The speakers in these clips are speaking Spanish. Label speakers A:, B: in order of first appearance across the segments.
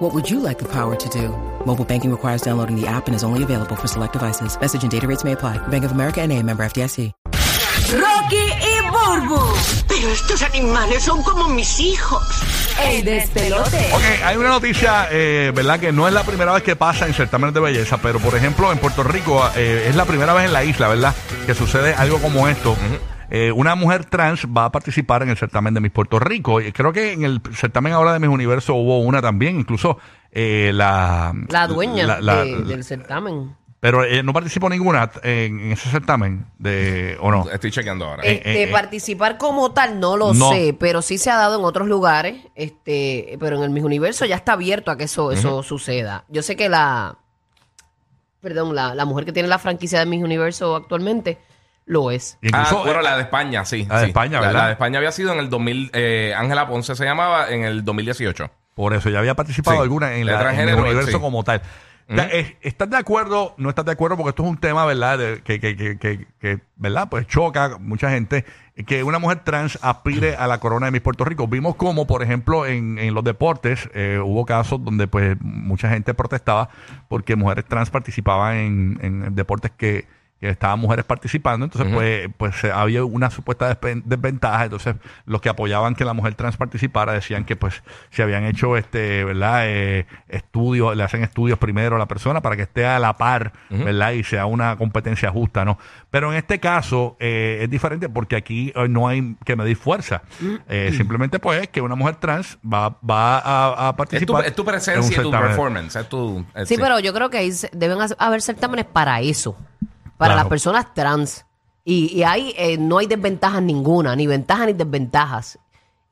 A: What would you like the power to do? Mobile banking requires downloading the app and is only available for select devices. Message and data rates may apply. Bank of America and a member FDIC.
B: Rocky y Burbu,
C: Pero estos animales son como mis hijos.
B: el despelote.
D: Ok, hay una noticia, eh, ¿verdad? Que no es la primera vez que pasa en certámenes de belleza, pero por ejemplo en Puerto Rico eh, es la primera vez en la isla, ¿verdad? Que sucede algo como esto. Eh, una mujer trans va a participar en el certamen de Miss Puerto Rico. Y creo que en el certamen ahora de Miss Universo hubo una también, incluso eh, la...
E: La dueña
D: la- la-
E: de- del certamen.
D: Pero eh, no participó ninguna en, en ese certamen, de, ¿o no?
F: Estoy chequeando ahora.
E: Este,
D: eh, eh.
E: participar como tal no lo
D: No.
E: sé, pero sí se ha dado en otros lugares, este, pero en el Miss Universo ya está abierto a que eso, eso suceda. Yo sé que la, perdón, la, la mujer que tiene la franquicia de Miss Universo actualmente lo es.
D: Y
F: Ah,
D: incluso,
F: bueno,
D: eh,
F: la de España, sí.
D: La de
F: sí.
D: España,
F: La-
D: ¿verdad?
F: La, de España había sido en el 2000. eh, Ángela Ponce se llamaba en el 2018.
D: Por eso, ya había participado
F: Sí.
D: alguna en, la, en el
F: transgénero,
D: universo
F: sí.
D: como tal. Ya, eh, ¿Estás de acuerdo? ¿No estás de acuerdo? Porque esto es un tema, ¿verdad? De- que, que, que, que, que, ¿verdad? Pues choca a mucha gente que una mujer trans aspire a la corona de Miss Puerto Rico. Vimos como, por ejemplo, en, en los deportes eh, hubo casos donde pues mucha gente protestaba porque mujeres trans participaban en, en deportes que, que estaban mujeres participando. Entonces, pues, pues había una supuesta despen- desventaja. Entonces, los que apoyaban que la mujer trans participara decían que pues se habían hecho este, ¿verdad? Eh, estudios, le hacen estudios primero a la persona para que esté a la par, ¿verdad? Y sea una competencia justa, ¿no? Pero en este caso eh, es diferente porque aquí eh, no hay que medir fuerza. Eh, simplemente pues que una mujer trans va, va a, a
F: Es tu,
D: participar.
F: es tu presencia y tu
D: certamen.
F: performance. Es tu, es-
E: Sí, pero yo creo que ahí se- deben haber certámenes para eso, para
D: Claro.
E: las personas trans. Y, y ahí eh, no hay desventajas ninguna, ni ventajas ni desventajas.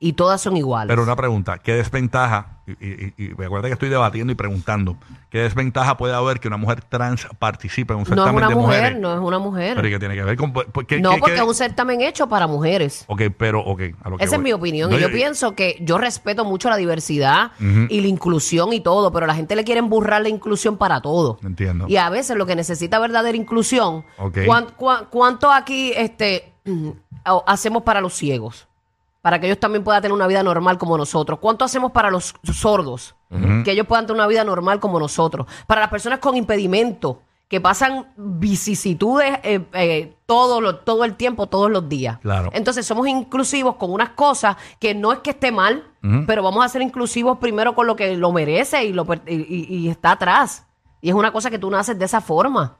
E: Y todas son iguales.
D: Pero una pregunta, ¿qué desventaja? Y, y, y recuerda que estoy debatiendo y preguntando, ¿qué desventaja puede haber que una mujer trans participe en un
E: no es
D: certamen
E: una
D: de
E: mujer,
D: mujeres?
E: no es una mujer.
D: Pero ¿y qué tiene que ver con por- qué-
E: no,
D: qué-
E: porque
D: qué-
E: es un certamen hecho para mujeres.
D: Ok, pero, ok. a lo que
E: Esa es mi opinión.
D: No,
E: y yo, pienso que yo respeto mucho la diversidad y la inclusión y todo, pero la gente le quiere emburrar la inclusión para todo.
D: Entiendo.
E: Y a veces lo que necesita verdadera inclusión,
D: Ok.
E: ¿cuán- cuán- ¿cuánto aquí este, hacemos para los ciegos? Para que ellos también puedan tener una vida normal como nosotros. ¿Cuánto hacemos para los sordos? Que ellos puedan tener una vida normal como nosotros. Para las personas con impedimento, que pasan vicisitudes eh, eh, todo, lo- todo el tiempo, todos los días.
D: Claro.
E: Entonces somos inclusivos con unas cosas que no es que esté mal, pero vamos a ser inclusivos primero con lo que lo merece y, lo, y, y- y está atrás. Y es una cosa que tú naces de esa forma.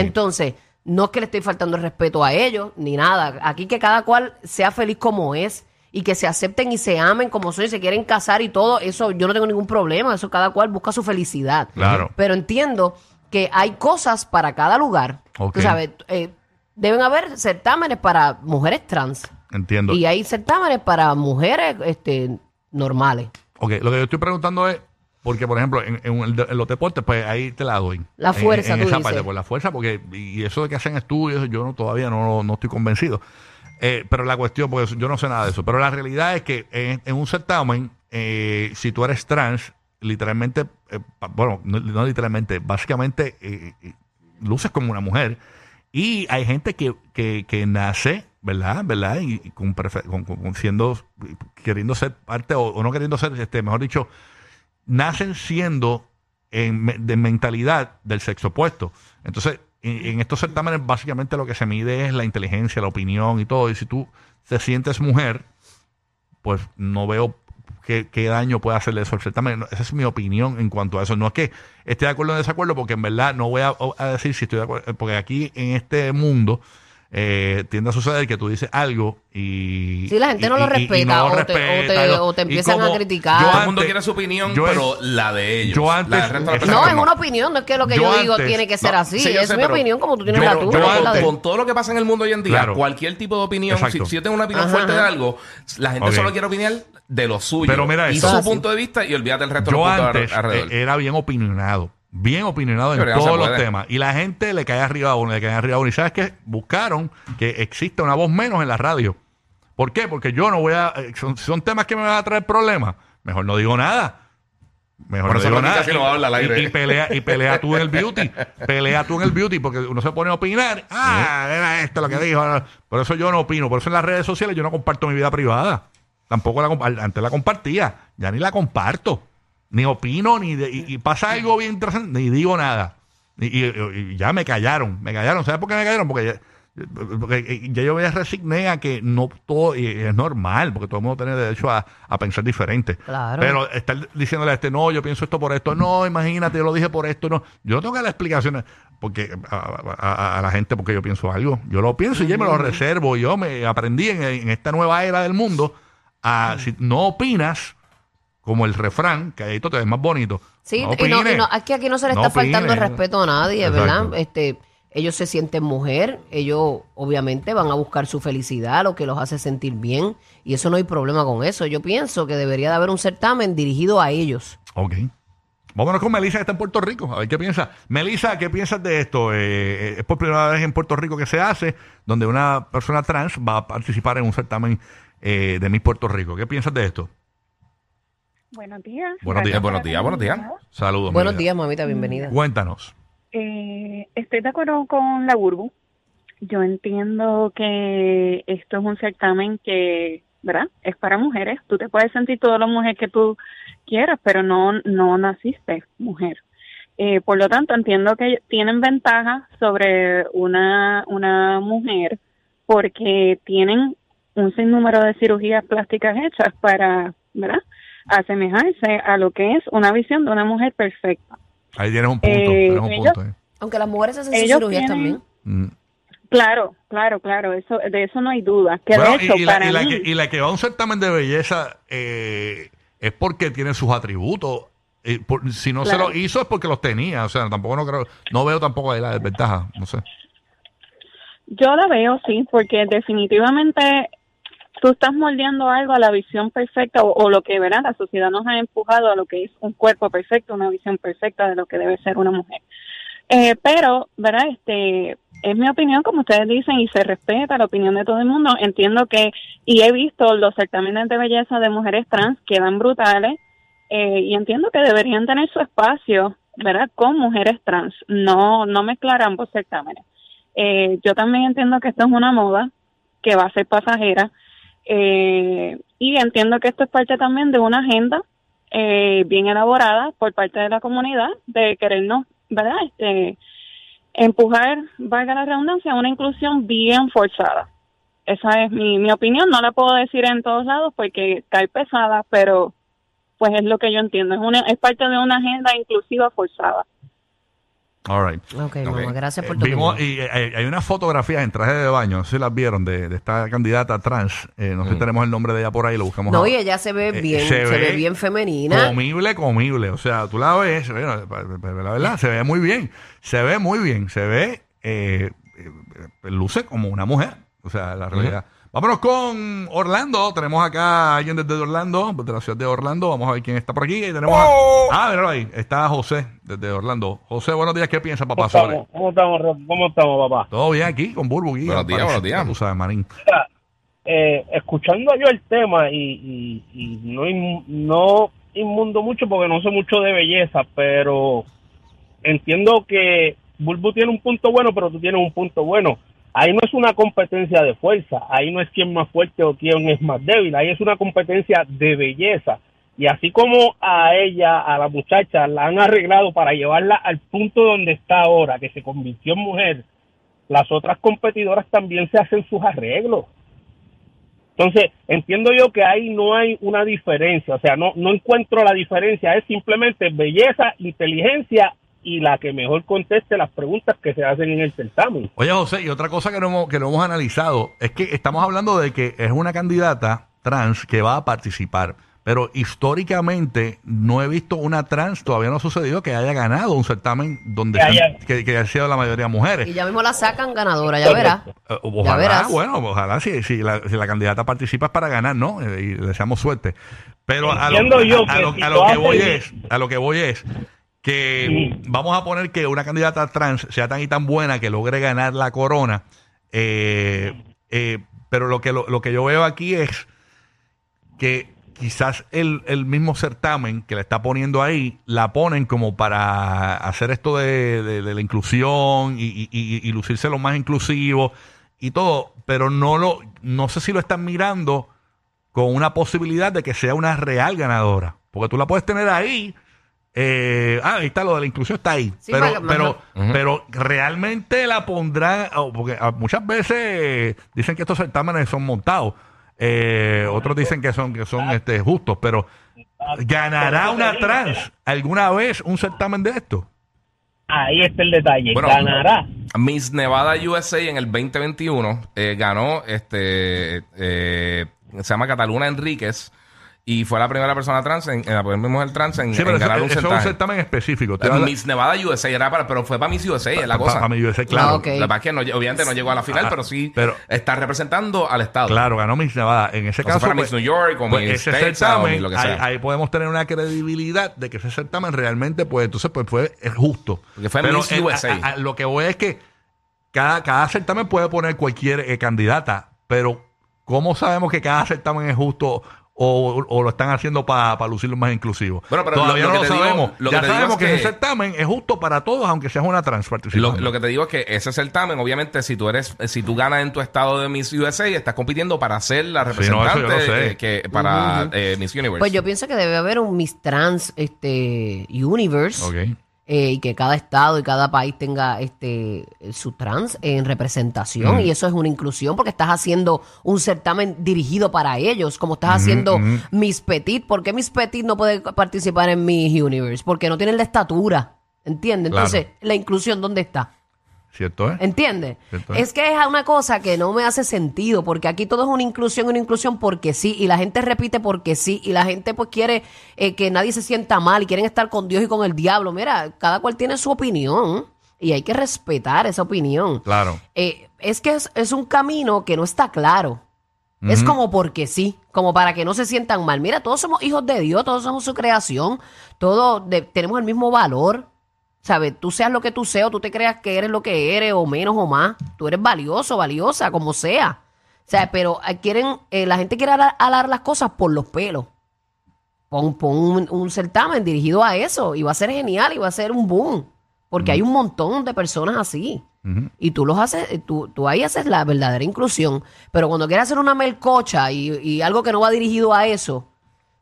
E: Entonces, no es que le estoy faltando el respeto a ellos, ni nada. Aquí que cada cual sea feliz como es y que se acepten y se amen como son y se quieren casar y todo, eso yo no tengo ningún problema. Eso cada cual busca su felicidad.
D: Claro.
E: Pero entiendo que hay cosas para cada lugar.
D: Ok.
E: Tú sabes, eh, deben haber certámenes para mujeres trans.
D: Entiendo.
E: Y hay certámenes para mujeres este, normales.
D: Ok, lo que yo estoy preguntando es, porque por ejemplo, en, en el de- en los deportes, pues ahí te la doy.
E: La
D: En-
E: fuerza,
D: En,
E: tú
D: esa
E: dices.
D: parte, pues la fuerza, porque, y eso de que hacen estudios, yo no, todavía no, no estoy convencido. Eh, pero la cuestión, porque yo no sé nada de eso, pero la realidad es que en, un certamen, eh, si tú eres trans, literalmente, eh, bueno, no, literalmente, básicamente eh, eh, luces como una mujer. Y hay gente que, que, que nace, ¿verdad? ¿verdad? Y, con, siendo, queriendo ser parte, o, no queriendo ser, este, mejor dicho, nacen siendo en de mentalidad del sexo opuesto. Entonces, en, en estos certámenes básicamente lo que se mide es la inteligencia, la opinión y todo. Y si tú te sientes mujer, pues no veo qué, daño puede hacerle eso al certamen. Esa es mi opinión en cuanto a eso. No es que esté de acuerdo o desacuerdo, porque en verdad no voy a, a decir si estoy de acuerdo, porque aquí en este mundo eh, tiende a suceder que tú dices algo y...
E: Sí, la gente no lo respeta,
D: no
E: o te- o
D: respeta,
E: te-
D: y no-
E: o te
D: y
E: empiezan a criticar.
D: yo
E: Todo
F: el mundo quiere su opinión,
D: yo
F: pero la de ellos.
D: yo antes-
F: de.
E: No, es una opinión, no es que lo que yo,
D: Yo
E: digo tiene que ser
F: No,
E: así.
F: sí,
E: es
F: sé,
E: mi
F: pero
E: opinión como tú tienes
D: yo-
E: la
D: yo
E: tuya.
D: antes-
E: la de-
F: con todo lo que pasa en el mundo hoy en día,
D: Claro.
F: cualquier tipo de opinión, si, si yo tengo una opinión
E: Ajá,
F: fuerte de algo, la gente solo quiere opinar de lo suyo.
D: Pero mira
F: y su punto de vista y olvídate el resto
D: Yo
F: de los puntos
D: antes
F: alrededor.
D: eh, era bien opinionado. Bien opinionado en todos los temas. Y la gente le cae arriba a uno, le cae arriba a uno. Y sabes que buscaron que exista una voz menos en la radio. ¿Por qué? Porque yo no voy a. eh, Son, son temas que me van a traer problemas. Mejor no digo nada. Mejor
F: Por
D: no digo nada.
F: casi no habla al aire.
D: Y, y pelea, y pelea tú en el beauty. Pelea tú en el beauty porque uno se pone a opinar. Ah, era esto lo que dijo. Por eso yo no opino. Por eso en las redes sociales yo no comparto mi vida privada. Tampoco la antes la compartía. Ya ni la comparto. Ni opino, ni de- y, y pasa algo bien interesante, ni digo nada. Y, y- y ya me callaron. Me callaron. ¿Sabes por qué me callaron? Porque ya, porque ya yo me resigné a que no todo y es normal, porque todo el mundo tiene derecho a, a pensar diferente.
E: Claro.
D: Pero estar diciéndole a este, no, yo pienso esto por esto, no, imagínate, yo lo dije por esto, no. Yo no tengo que dar explicaciones porque a, a- a la gente porque yo pienso algo. Yo lo pienso y yo me lo reservo. Yo me aprendí en, en esta nueva era del mundo a, si no opinas, como el refrán, que ahí te ves más bonito.
E: Sí,
D: no
E: y no, y no, es que aquí no se le está faltando el respeto a nadie,
D: Exacto.
E: ¿verdad? Este, ellos se sienten mujer, ellos obviamente van a buscar su felicidad, lo que los hace sentir bien, y eso no hay problema con eso. Yo pienso que debería de haber un certamen dirigido a ellos.
D: Ok. Vámonos con Melissa, que está en Puerto Rico. A ver qué piensa. Melissa, ¿qué piensas de esto? Eh, eh, es por primera vez en Puerto Rico que se hace, donde una persona trans va a participar en un certamen eh, de Miss Puerto Rico. ¿Qué piensas de esto?
G: Buenos días.
D: Buenos días.
F: Buenos días, buenos días.
D: Saludos.
E: Buenos días, mamita, bienvenida.
D: Cuéntanos.
G: Eh, estoy de acuerdo con la Burbu. Yo entiendo que esto es un certamen que, ¿verdad? Es para mujeres. Tú te puedes sentir toda la mujer que tú quieras, pero no, no naciste mujer. Eh, por lo tanto, entiendo que tienen ventaja sobre una, una mujer porque tienen un sinnúmero de cirugías plásticas hechas para, ¿verdad? Asemejarse a lo que es una visión de una mujer perfecta.
D: Ahí tienes un punto.
G: Eh,
D: tienes un
G: ellos-
D: punto eh.
E: Aunque las mujeres hacen sus cirugías
G: tienen-
E: también.
D: Mm.
G: Claro, claro, claro, eso, de eso no hay duda. Que
D: Bueno,
G: de hecho,
D: y, y la,
G: para
D: y la
G: mí,
D: que, y la que va a un certamen de belleza eh, es porque tiene sus atributos. Eh, por- si no se los hizo es porque los tenía. O sea, tampoco no creo, no veo tampoco ahí la desventaja. No sé.
G: yo la veo, sí, porque definitivamente tú estás moldeando algo a la visión perfecta o, lo que, ¿verdad? La sociedad nos ha empujado a lo que es un cuerpo perfecto, una visión perfecta de lo que debe ser una mujer. Eh, pero, ¿verdad? Este, es mi opinión, como ustedes dicen, y se respeta la opinión de todo el mundo. Entiendo que, y he visto los certámenes de belleza de mujeres trans, quedan brutales, eh, y entiendo que deberían tener su espacio, ¿verdad? Con mujeres trans, no, no mezclar ambos certámenes. Eh, yo también entiendo que esto es una moda que va a ser pasajera, eh, y entiendo que esto es parte también de una agenda eh, bien elaborada por parte de la comunidad de querernos, ¿verdad? Este, empujar, valga la redundancia, una inclusión bien forzada. Esa es mi, mi opinión, no la puedo decir en todos lados porque cae pesada, pero pues es lo que yo entiendo, es, una, es parte de una agenda inclusiva forzada.
D: All right.
E: Ok, mamá, gracias por
D: Eh,
E: tu
D: vimos, y eh, hay unas fotografías en traje de baño, no sé si las vieron, de, de esta candidata trans. Eh, no sé si tenemos el nombre de ella por ahí, lo buscamos
E: No,
D: ahora.
E: y ella se ve
D: Eh,
E: bien,
D: se
E: se,
D: ve
E: ve bien femenina.
D: Comible, comible. O sea, tú la ves, bueno, la verdad, se ve muy bien. Se ve muy bien. Se ve, luce como una mujer. O sea, la realidad. Vámonos con Orlando. Tenemos acá a alguien desde Orlando, de la ciudad de Orlando. Vamos a ver quién está por aquí. Y tenemos a- Ah, míralo ahí. Está José, desde Orlando. José, buenos días. ¿Qué piensa, papá,
H: ¿Cómo
D: sobre?
H: estamos, ¿Cómo estamos? ¿Cómo estamos, papá?
D: Todo bien aquí, con Burbu. Guía,
F: Buenos días,
D: parece.
F: buenos días.
D: Tú sabes.
H: Mira, eh, escuchando yo el tema y, y- y no, in- no inmundo mucho porque no sé mucho de belleza, pero entiendo que Bulbu tiene un punto bueno, pero tú tienes un punto bueno. Ahí no es una competencia de fuerza, ahí no es quién más fuerte o quién es más débil, ahí es una competencia de belleza. Y así como a ella, a la muchacha, la han arreglado para llevarla al punto donde está ahora, que se convirtió en mujer, las otras competidoras también se hacen sus arreglos. Entonces, entiendo yo que ahí no hay una diferencia, o sea, no, no encuentro la diferencia, es simplemente belleza, inteligencia y la que mejor conteste las preguntas que se hacen en el certamen.
D: Oye, José, y otra cosa que no hemos, que no hemos analizado es que estamos hablando de que es una candidata trans que va a participar. Pero históricamente no he visto una trans, todavía no ha sucedido que haya ganado un certamen donde
H: Que haya-
D: que, que haya sido la mayoría mujeres.
E: Y ya mismo la sacan ganadora, ya verás.
D: Eh, Ojalá,
E: verás.
D: bueno, ojalá si, si, la, si la candidata participa es para ganar, ¿no? Eh, Y le deseamos suerte. Pero a lo,
H: Entiendo yo
D: a- a
H: que
D: lo-
H: si
D: a
H: lo
D: lo que
H: hacen
D: voy
H: bien-
D: es, a lo que voy es, que vamos a poner que una candidata trans sea tan y tan buena que logre ganar la corona. eh, eh, pero lo que, lo, lo que yo veo aquí es que quizás el, el mismo certamen que la está poniendo ahí, la ponen como para hacer esto de, de- de la inclusión y, y- y- y lucirse lo más inclusivo y todo, pero no lo, no sé si lo están mirando con una posibilidad de que sea una real ganadora. Porque tú la puedes tener ahí. Eh, ah, ahí está lo de la inclusión, está ahí.
E: Sí,
D: pero, pero, pero realmente la pondrán. oh, porque ah, muchas veces dicen que estos certámenes son montados. Eh, otros dicen que son, que son este, justos, pero ¿ganará una trans alguna vez un certamen de esto?
H: Ahí está el detalle.
F: Bueno,
H: Ganará.
F: Miss Nevada USA en el 2021 eh, ganó, este, eh, se llama Cataluna Enríquez y fue la primera persona trans, en, en la primera mujer trans en,
D: Sí,
F: en
D: pero eso,
F: ganar un
D: eso es un
F: certamen.
D: certamen específico. Te
F: Eh, Miss Nevada USA era para, pero fue para Miss USA, es la cosa.
D: Pa- pa- mi USA, claro.
E: Ah.
F: La verdad es que no, obviamente no llegó a la final,
D: Ah,
F: pero sí
D: pero-
F: está representando al Estado.
D: Claro, ganó Miss Nevada. En ese
F: O sea,
D: caso, pues,
F: Miss New York o
D: pues,
F: Miss
D: ese
F: States o
D: certamen,
F: Miss lo que
D: ahí,
F: sea.
D: ahí podemos tener una credibilidad de que ese certamen realmente, pues entonces, pues fue es justo.
F: Porque fue
D: Pero
F: Miss
D: en-
F: USA.
D: a- a- lo que voy es que cada, cada certamen puede poner cualquier eh, candidata, pero ¿cómo sabemos que cada certamen es justo? O, o lo están haciendo para lucirlo más inclusivo.
F: Bueno, pero
D: Todavía
F: lo- lo
D: no
F: que
D: lo
F: te digo-
D: sabemos.
F: lo que
D: ya sabemos
F: es
D: que,
F: que-
D: ese certamen es justo para todos, aunque seas una trans
F: Lo,
D: participante.
F: lo que te digo es que ese certamen, obviamente, si tú eres, si tú ganas en tu estado de Miss USA, estás compitiendo para ser la
D: Sí, no, eso
F: representante eh, que, para eh, Miss Universe.
E: Pues yo pienso que debe haber un Miss Trans este, Universe
D: Ok.
E: Eh, y que cada estado y cada país tenga este su trans en representación y eso es una inclusión porque estás haciendo un certamen dirigido para ellos, como estás haciendo Miss Petit. ¿Por qué Miss Petit no puede participar en Miss Universe? Porque no tienen la estatura, ¿entiendes?
D: Claro.
E: Entonces, la inclusión, ¿dónde está?
D: ¿Cierto, eh?
E: ¿Entiendes?
D: Cierto.
E: Es que es una cosa que no me hace sentido, porque aquí todo es una inclusión, una inclusión porque sí, y la gente repite porque sí, y la gente pues quiere eh, que nadie se sienta mal y quieren estar con Dios y con el diablo. Mira, cada cual tiene su opinión y hay que respetar esa opinión.
D: Claro.
E: Eh, es que es, es un camino que no está claro. Es como porque sí, como para que no se sientan mal. Mira, todos somos hijos de Dios, todos somos su creación, todos de- tenemos el mismo valor. ¿Sabes? Tú seas lo que tú seas, o tú te creas que eres lo que eres, o menos o más. Tú eres valioso, valiosa, como sea. O sea, pero eh, quieren, eh, la gente quiere alar, alar las cosas por los pelos. Pon, pon un, un certamen dirigido a eso y va a ser genial y va a ser un boom. Porque hay un montón de personas así. Y tú los haces, eh, tú, tú ahí haces la verdadera inclusión. Pero cuando quieres hacer una melcocha y, y algo que no va dirigido a eso,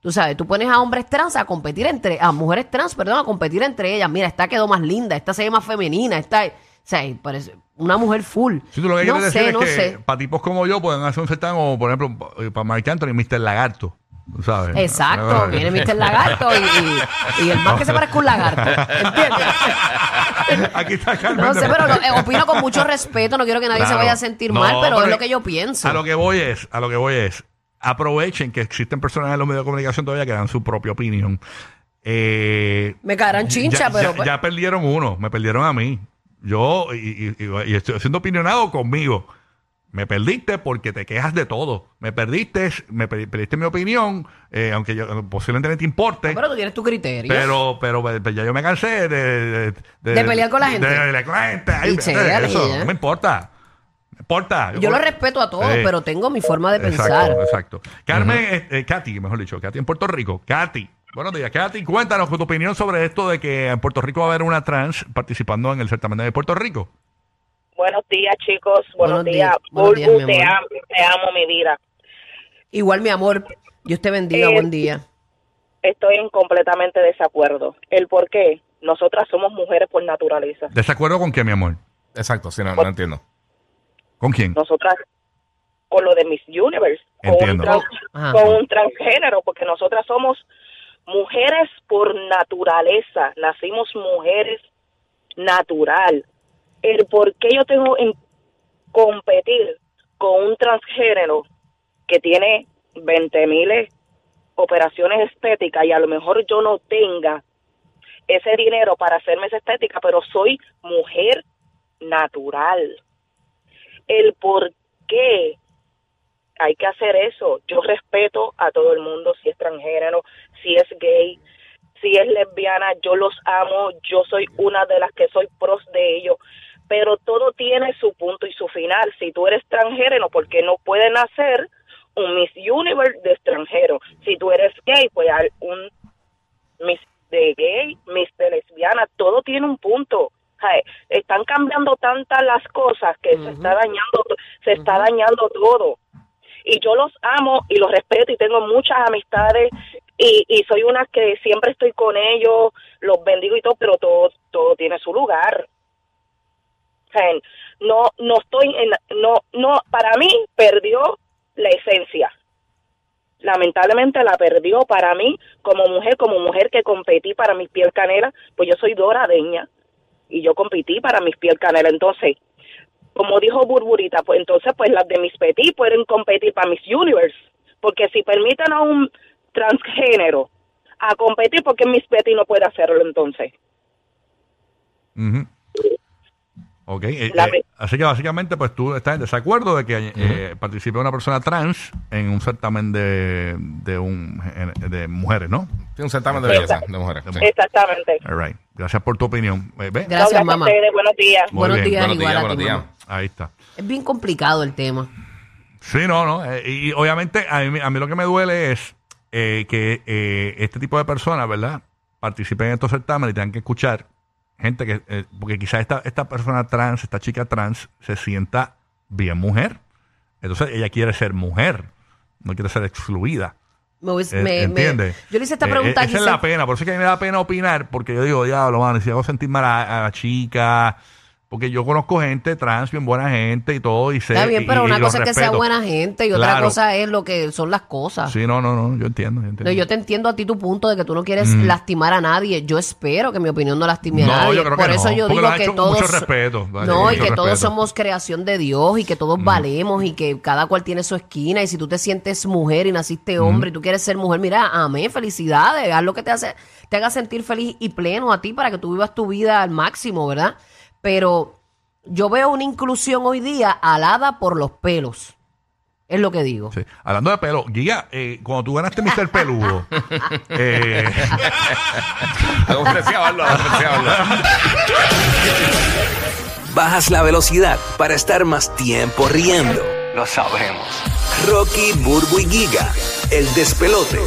E: tú sabes, tú pones a hombres trans a competir entre, a mujeres trans, perdón, a competir entre ellas. Mira, esta quedó más linda, esta se ve más femenina, esta, o sea, parece una mujer full.
D: Si tú lo que
E: no
D: quieres
E: sé,
D: decir
E: no
D: es que
E: sé.
D: para tipos como yo pueden hacer un certamen como, por ejemplo, pa- para Marc Anthony, Mr. Lagarto. ¿tú ¿Sabes?
E: Exacto, viene Mr. Lagarto y, y- y el más que se parezca un lagarto. ¿Entiendes?
D: Aquí está Carmen.
E: No sé, pero lo- eh, opino con mucho respeto, no quiero que nadie se vaya a sentir mal, pero, es lo que yo pienso.
D: A lo que voy es, a lo que voy es, aprovechen que existen personas en los medios de comunicación todavía que dan su propia opinión. Eh,
E: Me caerán chincha,
D: ya,
E: pero...
D: ya- ya perdieron uno, me perdieron a mí. Yo, y, y- y- estoy siendo opinionado conmigo. Me perdiste porque te quejas de todo. Me perdiste, me per- perdiste mi opinión, eh, aunque yo, posiblemente te importe.
E: pero tú tienes tu criterio.
D: Pero, pero, pero ya yo me cansé de, de,
E: De pelear con la gente.
D: De pelear con la gente. Ay,
E: Y chévere,
D: eso, no me importa. Importa.
E: yo lo respeto a todos, pero tengo mi forma de pensar.
D: Exacto, exacto. Carmen, eh, eh, Katy, mejor dicho, Katy en Puerto Rico. Katy, buenos días. Katy, cuéntanos tu opinión sobre esto de que en Puerto Rico va a haber una trans participando en el certamen de Puerto Rico.
G: Buenos días, chicos.
E: Buenos
G: Buenos,
E: días.
G: días.
E: Buenos días,
G: Bulbu,
E: mi
G: te
E: amor.
G: amo, te amo, mi vida.
E: Igual, mi amor, Dios te bendiga,
G: Eh,
E: buen día.
G: Estoy en completamente desacuerdo. ¿El por qué? Nosotras somos mujeres por naturaleza.
D: ¿Desacuerdo con qué, mi amor?
F: Exacto, sí, no, no entiendo.
D: ¿Con quién?
G: Nosotras, con lo de Miss Universe, con un,
D: Entiendo.
E: Ajá.
G: con un transgénero, porque nosotras somos mujeres por naturaleza. Nacimos mujeres natural. El por qué yo tengo en competir con un transgénero que tiene 20 mil operaciones estéticas y a lo mejor yo no tenga ese dinero para hacerme esa estética, pero soy mujer natural. El por qué hay que hacer eso. Yo respeto a todo el mundo, si es transgénero, si es gay,
I: si es lesbiana, yo los amo, yo soy una de las que soy pros de ellos, pero todo tiene su punto y su final. Si tú eres extranjero, ¿por qué no pueden hacer un Miss Universe de extranjero? Si tú eres gay, pues un Miss de gay, Miss de lesbiana, todo tiene un punto. Están cambiando tantas las cosas que se está dañando, se está dañando todo y yo los amo y los respeto y tengo muchas amistades y, y soy una que siempre estoy con ellos, los bendigo y todo, pero todo, todo tiene su lugar. No, no estoy en, no, no, para mí perdió la esencia. Lamentablemente la perdió para mí como mujer, como mujer que competí para mis piel canela, pues yo soy doradeña y yo competí para mis piel canela. Entonces, como dijo Burburita, pues entonces pues las de Miss Petit pueden competir para Miss Universe, porque si permiten a un transgénero a competir, porque Miss Petit no puede hacerlo entonces?
D: Ok, eh, eh, así que básicamente pues tú estás en desacuerdo de que eh, participe una persona trans en un certamen de, de, un, de mujeres, ¿no?
F: Sí, un certamen de belleza de mujeres. sí.
I: Exactamente.
D: All right. Gracias por tu opinión. Eh, ¿ves?
E: Gracias, mamá.
I: buenos días.
D: Muy
E: Buenos
D: bien.
E: días,
F: Buenos
E: igual
F: días,
E: a ti,
F: buenos días.
D: Ahí está.
E: Es bien complicado el tema.
D: Sí, no, no. eh, y obviamente a mí, a mí lo que me duele es eh, que eh, este tipo de personas, ¿verdad? Participen en estos certámenes y tengan que escuchar gente que, eh, porque quizás esta, esta persona trans, esta chica trans, se sienta bien mujer. Entonces ella quiere ser mujer, no quiere ser excluida.
E: Me
D: Eh,
E: me-
D: ¿Entiendes?
E: yo le hice esta pregunta
D: eh, Esa es la pena, por eso es que a mí me da pena opinar, porque yo digo, diablo, mano, si hago sentir mal a, a la chica, porque yo conozco gente trans, bien buena gente y todo, y sé.
E: Está bien, pero
D: y
E: una cosa es que sea buena gente y otra
D: Claro.
E: cosa es lo que son las cosas.
D: Sí, no, no, no, yo entiendo. Yo, entiendo.
E: No, yo te entiendo a ti tu punto de que tú no quieres lastimar a nadie. Yo espero que mi opinión no lastime a
D: Mm. No,
E: nadie.
D: yo creo
E: Por
D: que
E: eso
D: no,
E: yo
D: porque
E: digo que todos
D: mucho respeto, vale,
E: no y que todos
D: respeto. Mm.
E: somos creación de Dios y que todos valemos y que cada cual tiene su esquina y si tú te sientes mujer y naciste
D: Mm.
E: hombre y tú quieres ser mujer, mira, amén, felicidades, haz lo que te hace te haga sentir feliz y pleno a ti para que tú vivas tu vida al máximo, ¿verdad? Pero yo veo una inclusión hoy día alada por los pelos. Es lo que digo.
D: Sí. Hablando de pelo, Guía, eh, cuando tú ganaste Mr. Peludo, eh.
J: Bajas la velocidad para estar más tiempo riendo. Lo sabemos. Rocky, Burbu y Giga, el despelote.